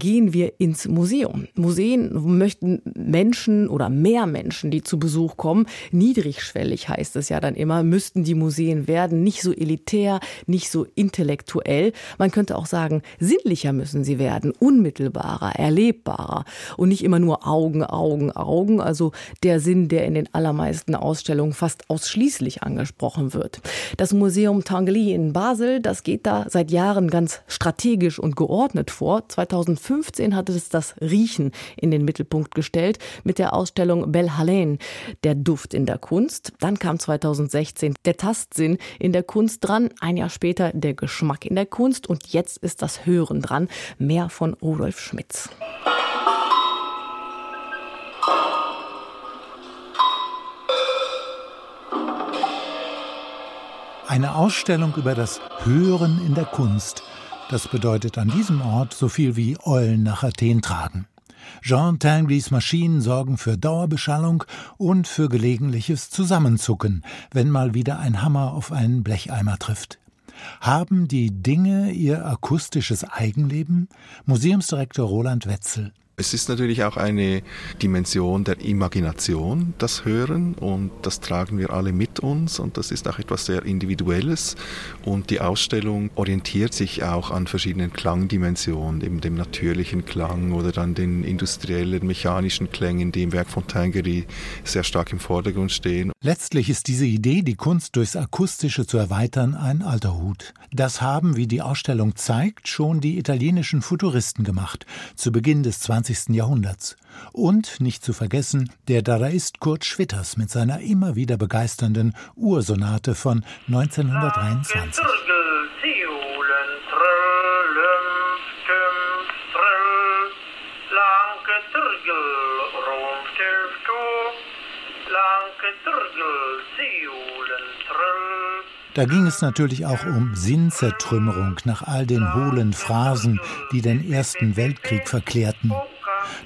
gehen wir ins Museum. Museen möchten Menschen oder mehr Menschen, die zu Besuch kommen, niedrigschwellig heißt es ja dann immer, müssten die Museen werden, nicht so elitär, nicht so intellektuell. Man könnte auch sagen, sinnlicher müssen sie werden, unmittelbarer, erlebbarer und nicht immer nur Augen, Augen, Augen, also der Sinn, der in den allermeisten Ausstellungen fast ausschließlich angesprochen wird. Das Museum Tanguy in Basel, das geht da seit Jahren ganz strategisch und geordnet vor. 2005 2015 hatte es das Riechen in den Mittelpunkt gestellt mit der Ausstellung Belle Haleine, der Duft in der Kunst. Dann kam 2016 der Tastsinn in der Kunst dran, ein Jahr später der Geschmack in der Kunst und jetzt ist das Hören dran. Mehr von Rudolf Schmitz. Eine Ausstellung über das Hören in der Kunst das bedeutet an diesem Ort so viel wie Eulen nach Athen tragen. Jean Tinglys Maschinen sorgen für Dauerbeschallung und für gelegentliches Zusammenzucken, wenn mal wieder ein Hammer auf einen Blecheimer trifft. Haben die Dinge ihr akustisches Eigenleben? Museumsdirektor Roland Wetzel. Es ist natürlich auch eine Dimension der Imagination, das Hören, und das tragen wir alle mit uns, und das ist auch etwas sehr Individuelles. Und die Ausstellung orientiert sich auch an verschiedenen Klangdimensionen, eben dem natürlichen Klang oder dann den industriellen, mechanischen Klängen, die im Werk von Tangery sehr stark im Vordergrund stehen. Letztlich ist diese Idee, die Kunst durchs Akustische zu erweitern, ein alter Hut. Das haben, wie die Ausstellung zeigt, schon die italienischen Futuristen gemacht, zu Beginn des 20 20. Jahrhunderts. Und, nicht zu vergessen, der Dadaist Kurt Schwitters mit seiner immer wieder begeisternden Ursonate von 1923. Da ging es natürlich auch um Sinnzertrümmerung nach all den hohlen Phrasen, die den Ersten Weltkrieg verklärten.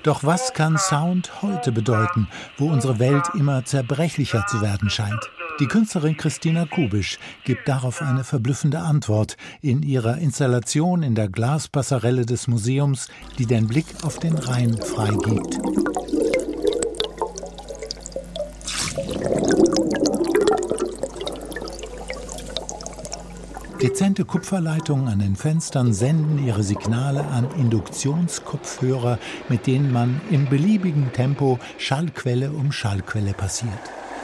Doch was kann Sound heute bedeuten, wo unsere Welt immer zerbrechlicher zu werden scheint? Die Künstlerin Christina Kubisch gibt darauf eine verblüffende Antwort in ihrer Installation in der Glaspasserelle des Museums, die den Blick auf den Rhein freigibt. Dezente Kupferleitungen an den Fenstern senden ihre Signale an Induktionskopfhörer, mit denen man in beliebigem Tempo Schallquelle um Schallquelle passiert.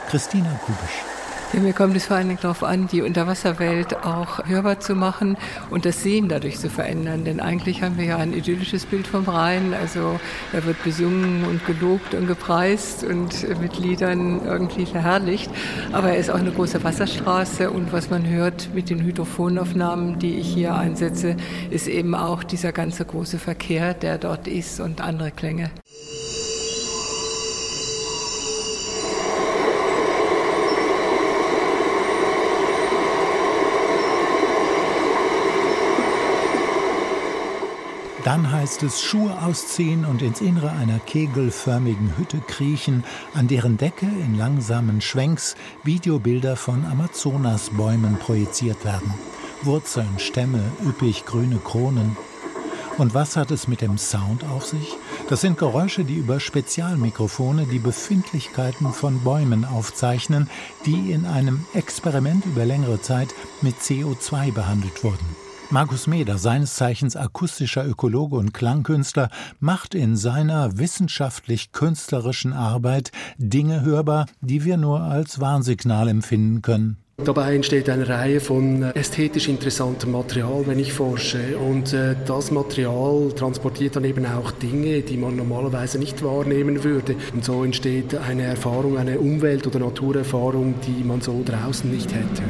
Christina Kubisch. Mir kommt es vor allen Dingen darauf an, die Unterwasserwelt auch hörbar zu machen und das Sehen dadurch zu verändern. Denn eigentlich haben wir ja ein idyllisches Bild vom Rhein. Also er wird besungen und gelobt und gepreist und mit Liedern irgendwie verherrlicht. Aber er ist auch eine große Wasserstraße und was man hört mit den Hydrophonaufnahmen, die ich hier einsetze, ist eben auch dieser ganze große Verkehr, der dort ist und andere Klänge. Dann heißt es Schuhe ausziehen und ins Innere einer kegelförmigen Hütte kriechen, an deren Decke in langsamen Schwenks Videobilder von Amazonasbäumen projiziert werden. Wurzeln, Stämme, üppig grüne Kronen. Und was hat es mit dem Sound auf sich? Das sind Geräusche, die über Spezialmikrofone die Befindlichkeiten von Bäumen aufzeichnen, die in einem Experiment über längere Zeit mit CO2 behandelt wurden. Markus Meder, seines Zeichens akustischer Ökologe und Klangkünstler, macht in seiner wissenschaftlich-künstlerischen Arbeit Dinge hörbar, die wir nur als Warnsignal empfinden können. Dabei entsteht eine Reihe von ästhetisch interessantem Material, wenn ich forsche. Und äh, das Material transportiert dann eben auch Dinge, die man normalerweise nicht wahrnehmen würde. Und so entsteht eine Erfahrung, eine Umwelt- oder Naturerfahrung, die man so draußen nicht hätte.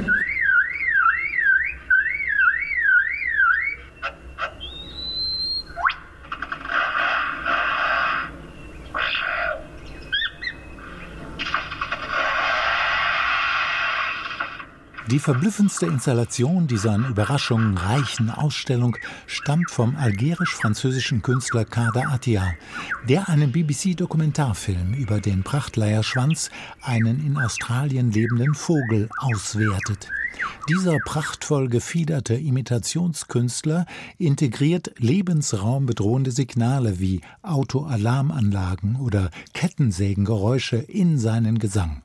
Die verblüffendste Installation dieser an Überraschungen reichen Ausstellung stammt vom algerisch-französischen Künstler Kader Atia, der einen BBC-Dokumentarfilm über den Prachtleierschwanz, einen in Australien lebenden Vogel, auswertet. Dieser prachtvoll gefiederte Imitationskünstler integriert lebensraumbedrohende Signale wie Autoalarmanlagen oder Kettensägengeräusche in seinen Gesang.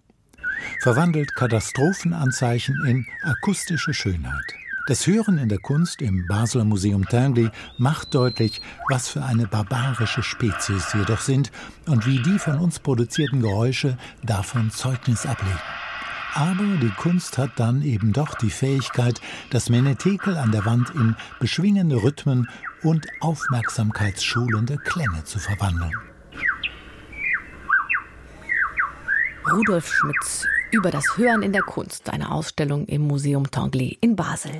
Verwandelt Katastrophenanzeichen in akustische Schönheit. Das Hören in der Kunst im Basler Museum Tinguely macht deutlich, was für eine barbarische Spezies wir doch sind und wie die von uns produzierten Geräusche davon Zeugnis ablegen. Aber die Kunst hat dann eben doch die Fähigkeit, das Menetekel an der Wand in beschwingende Rhythmen und aufmerksamkeitsschulende Klänge zu verwandeln. Rudolf Schmitz über das Hören in der Kunst, eine Ausstellung im Museum Tangley in Basel.